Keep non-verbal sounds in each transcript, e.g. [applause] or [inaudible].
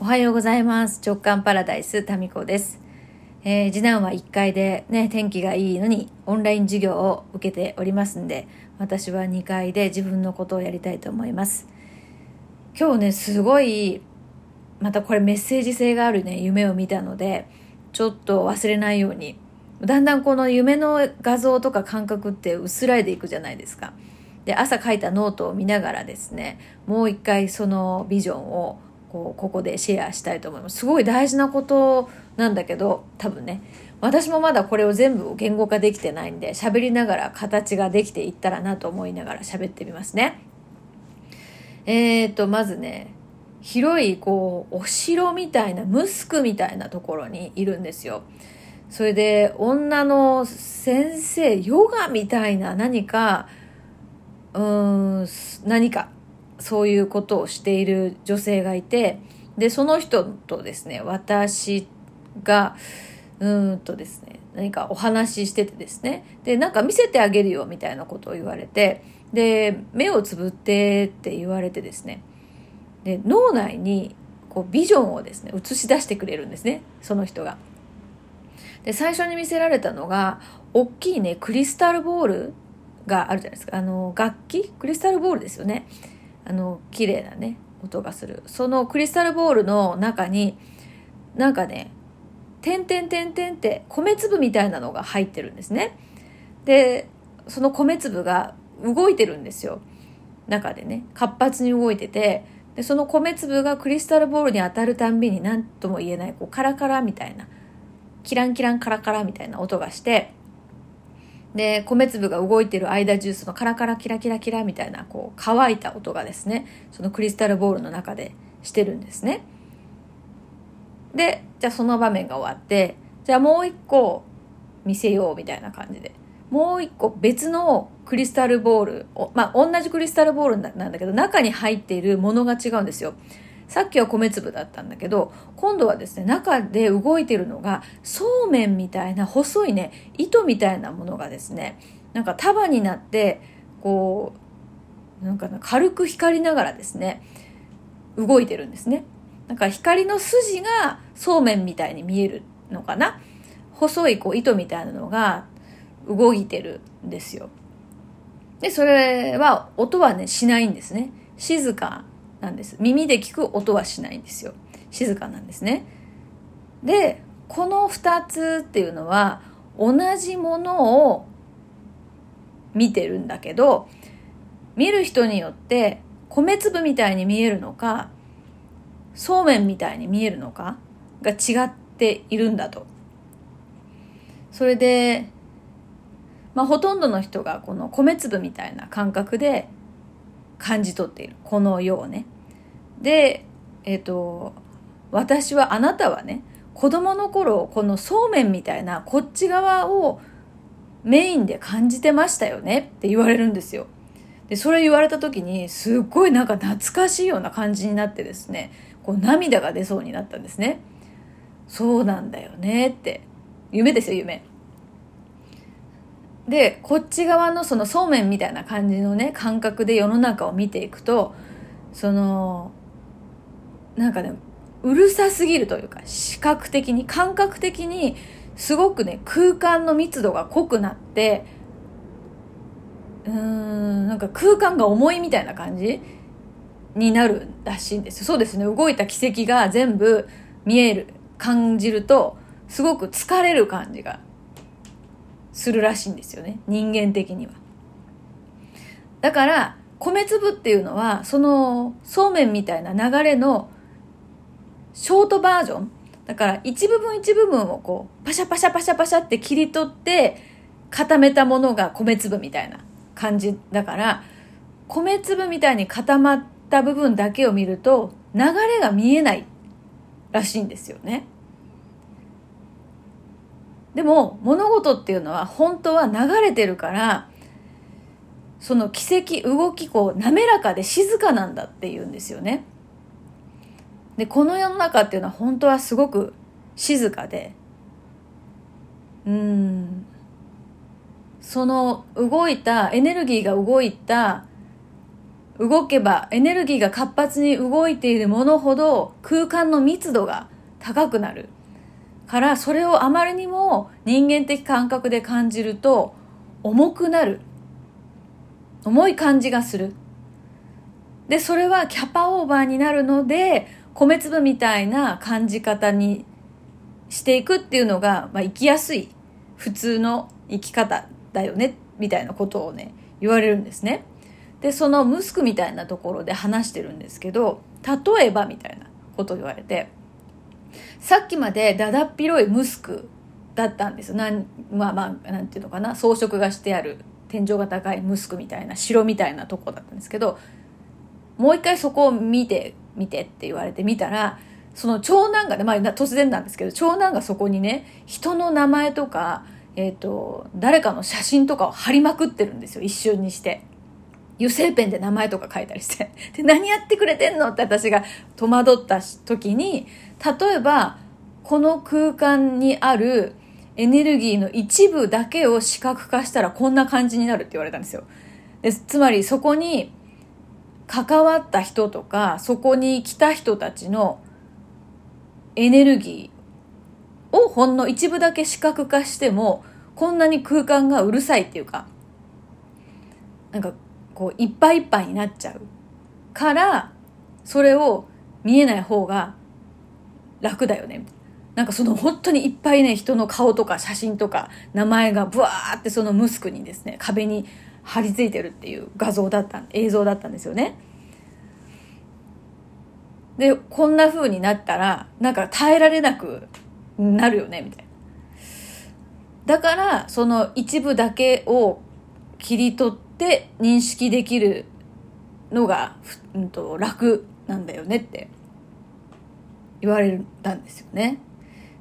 おはようございます。直感パラダイス、タミコです。えー次男は1階でね、天気がいいのにオンライン授業を受けておりますんで、私は2階で自分のことをやりたいと思います。今日ね、すごい、またこれメッセージ性があるね、夢を見たので、ちょっと忘れないように、だんだんこの夢の画像とか感覚って薄らいでいくじゃないですか。で、朝書いたノートを見ながらですね、もう一回そのビジョンをこうここでシェアしたいと思います。すごい大事なことなんだけど、多分ね、私もまだこれを全部言語化できてないんで、喋りながら形ができていったらなと思いながら喋ってみますね。えーと、まずね、広いこう、お城みたいな、ムスクみたいなところにいるんですよ。それで、女の先生、ヨガみたいな何か、うーん、何か、そういうことをしている女性がいて、で、その人とですね、私が、うーんとですね、何かお話ししててですね、で、なんか見せてあげるよみたいなことを言われて、で、目をつぶってって言われてですね、で、脳内にこうビジョンをですね、映し出してくれるんですね、その人が。で、最初に見せられたのが、大きいね、クリスタルボールがあるじゃないですか。あの、楽器？クリスタルボールですよね。あの、綺麗なね、音がする。そのクリスタルボールの中に、なんかね、点々点々って米粒みたいなのが入ってるんですね。で、その米粒が動いてるんですよ。中でね、活発に動いてて、で、その米粒がクリスタルボールに当たるたんびに何とも言えない、こう、カラカラみたいな、キランキランカラカラみたいな音がして、で、米粒が動いてる間中、そのカラカラキラキラキラみたいな、こう、乾いた音がですね、そのクリスタルボールの中でしてるんですね。で、じゃあその場面が終わって、じゃあもう一個見せようみたいな感じで。もう一個別のクリスタルボール、まあ同じクリスタルボールなんだけど、中に入っているものが違うんですよ。さっきは米粒だったんだけど、今度はですね、中で動いてるのが、そうめんみたいな細いね、糸みたいなものがですね、なんか束になって、こう、なんかな軽く光りながらですね、動いてるんですね。なんか光の筋がそうめんみたいに見えるのかな細いこう糸みたいなのが動いてるんですよ。で、それは音はね、しないんですね。静かなんです。耳で聞く音はしないんですよ。静かなんですね。で、この二つっていうのは同じものを見てるんだけど、見る人によって米粒みたいに見えるのか、そうめんみたいに見えるのかが違っているんだと。それで、まあほとんどの人がこの米粒みたいな感覚で感じ取っている。この世をね。で、えっ、と、私は、あなたはね、子供の頃、このそうめんみたいなこっち側をメインで感じてましたよねって言われるんですよ。で、それ言われた時に、すっごいなんか懐かしいような感じになってですね、こう涙が出そうになったんですね。そうなんだよねって。夢ですよ、夢。で、こっち側のそのそうめんみたいな感じのね、感覚で世の中を見ていくと、その、なんかね、うるさすぎるというか、視覚的に、感覚的に、すごくね、空間の密度が濃くなって、うーん、なんか空間が重いみたいな感じになるらしいんですよ。そうですね、動いた軌跡が全部見える、感じると、すごく疲れる感じがするらしいんですよね。人間的には。だから、米粒っていうのは、その、そうめんみたいな流れの、ショートバージョン。だから、一部分一部分をこう、パシャパシャパシャパシャって切り取って、固めたものが米粒みたいな感じだから、米粒みたいに固まった部分だけを見ると、流れが見えないらしいんですよね。でも物事っていうのは本当は流れてるからその奇跡動きこう滑らかで静かなんだっていうんですよね。でこの世の中っていうのは本当はすごく静かでうん。その動いたエネルギーが動いた動けばエネルギーが活発に動いているものほど空間の密度が高くなる。からそれをあまりにも人間的感覚で感じると重くなる。重い感じがする。でそれはキャパオーバーになるので米粒みたいな感じ方にしていくっていうのが、まあ、生きやすい。普通の生き方だよね。みたいなことをね言われるんですね。でそのムスクみたいなところで話してるんですけど例えばみたいなことを言われてさっきまでだだっ広いムスクだったんですよ。なんまあまあなんていうのかな。装飾がしてある。天井が高いムスクみたいな城みたいなとこだったんですけどもう一回そこを見て見てって言われて見たらその長男がね、まあ、突然なんですけど長男がそこにね人の名前とか、えーと、誰かの写真とかを貼りまくってるんですよ。一瞬にして。油性ペンで名前とか書いたりして。[laughs] で、何やってくれてんのって私が戸惑った時に、例えば、この空間にあるエネルギーの一部だけを視覚化したらこんな感じになるって言われたんですよ。でつまりそこに関わった人とか、そこに来た人たちのエネルギーをほんの一部だけ視覚化しても、こんなに空間がうるさいっていうか、なんかこういっぱいいっぱいになっちゃうから、それを見えない方が楽だよね。なんかその本当にいっぱいね、人の顔とか写真とか名前がブワーってそのムスクにですね、壁に張り付いてるっていう画像だった映像だったんですよねでこんな風になったらなんか耐えられなくなるよねみたいなだからその一部だけを切り取って認識できるのが、うんと、楽なんだよねって言われたんですよね。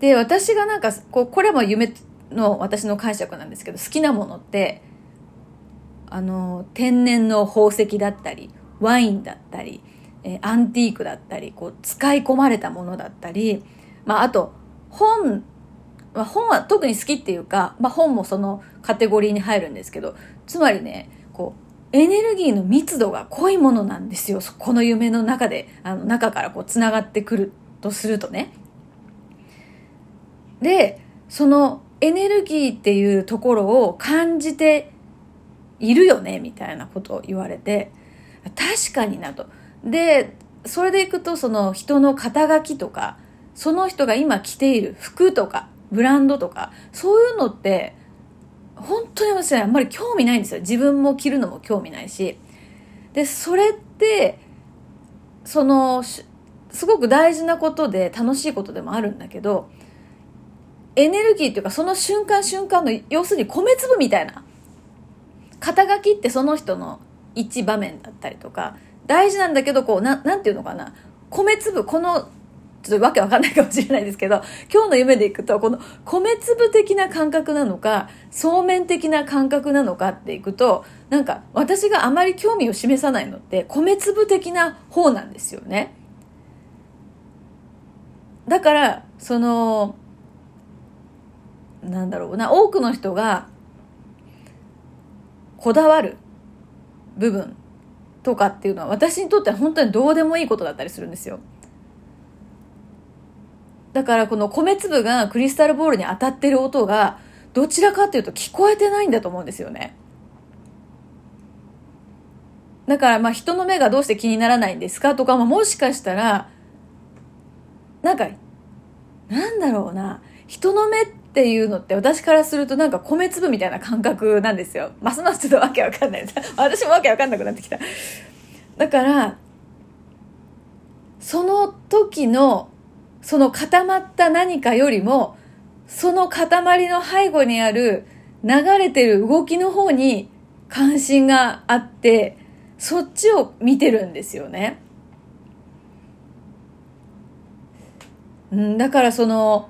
で私がなんかこうこれも夢の私の解釈なんですけど好きなものってあの天然の宝石だったりワインだったり、え、アンティークだったりこう使い込まれたものだったり、まあ、あと本、まあ、本は特に好きっていうか、まあ、本もそのカテゴリーに入るんですけどつまりねこうエネルギーの密度が濃いものなんですよこの夢の中であの中からこうつながってくるとするとね。でそのエネルギーっていうところを感じているよねみたいなことを言われて確かになと。でそれでいくとその人の肩書きとかその人が今着ている服とかブランドとかそういうのって本当に私はあんまり興味ないんですよ。自分も着るのも興味ないし。でそれってそのすごく大事なことで楽しいことでもあるんだけどエネルギーっていうかその瞬間瞬間の要するに米粒みたいな肩書きってその人の一場面だったりとか大事なんだけどこうななんていうのかな。米粒このちょっとわけわかんないかもしれないですけど今日の夢でいくとこの米粒的な感覚なのかそうめん的な感覚なのかっていくとなんか私があまり興味を示さないのって米粒的な方なんですよねだからそのなんだろうな多くの人がこだわる部分とかっていうのは私にとっては本当にどうでもいいことだったりするんですよ。だからこの米粒がクリスタルボールに当たってる音がどちらかというと聞こえてないんだと思うんですよね。だからまあ人の目がどうして気にならないんですかとかももしかしたらなんかなんだろうな人の目っていうのって私からするとなんか米粒みたいな感覚なんですよ。ますますちょっとわけわかんない。[laughs] 私もわけわかんなくなってきた。だから、その時の、その固まった何かよりも、その塊の背後にある流れてる動きの方に関心があって、そっちを見てるんですよね。うん、だからその、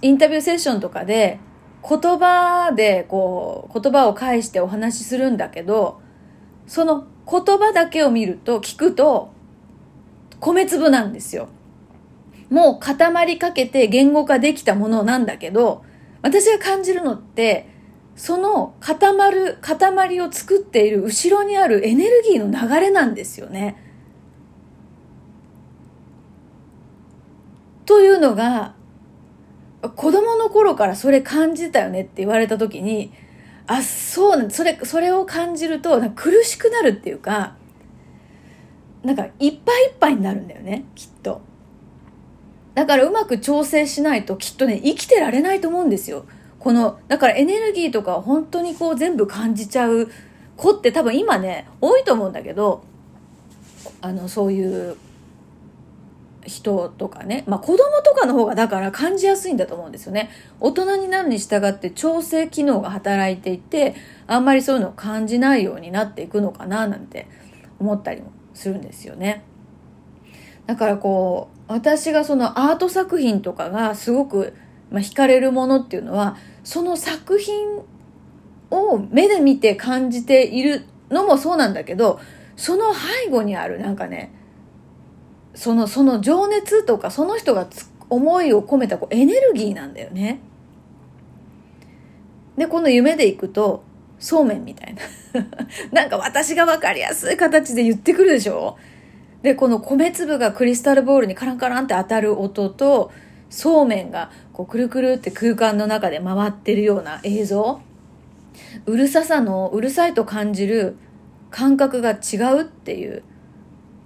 インタビューセッションとかで言葉でこう言葉を返してお話しするんだけどその言葉だけを見ると聞くと米粒なんですよもう固まりかけて言語化できたものなんだけど私が感じるのってその固まる塊を作っている後ろにあるエネルギーの流れなんですよね。というのが子供の頃からそれ感じたよねって言われた時にあそうそれそれを感じると苦しくなるっていうかなんかいっぱいいっぱいになるんだよねきっとだからうまく調整しないときっとね生きてられないと思うんですよ。このだからエネルギーとか本当にこう全部感じちゃう子って多分今ね多いと思うんだけどあのそういう人とかね、まあ、子供とかの方がだから感じやすいんだと思うんですよね。大人になるに従って調整機能が働いていてあんまりそういうのを感じないようになっていくのかななんて思ったりもするんですよね。だからこう私がそのアート作品とかがすごく、まあ、惹かれるものっていうのはその作品を目で見て感じているのもそうなんだけどその背後にあるなんかねそのその情熱とかその人が思いを込めたこうエネルギーなんだよね。でこの夢でいくとそうめんみたいな [laughs] なんか私が分かりやすい形で言ってくるでしょ？でこの米粒がクリスタルボールにカランカランって当たる音とそうめんがこうくるくるって空間の中で回ってるような映像。うるささのうるさいと感じる感覚が違うっていう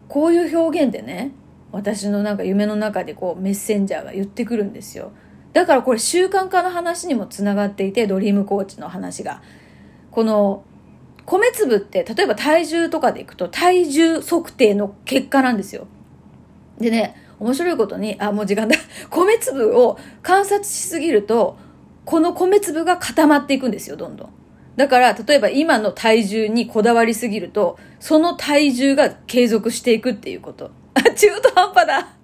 こういう表現でね私のなんか夢の中でこうメッセンジャーが言ってくるんですよ。だからこれ習慣化の話にもつながっていてドリームコーチの話が。この米粒って例えば体重とかでいくと体重測定の結果なんですよ。でね面白いことにあもう時間だ。[laughs] 米粒を観察しすぎるとこの米粒が固まっていくんですよどんどん。だから例えば今の体重にこだわりすぎるとその体重が継続していくっていうこと。あ中途半端だ。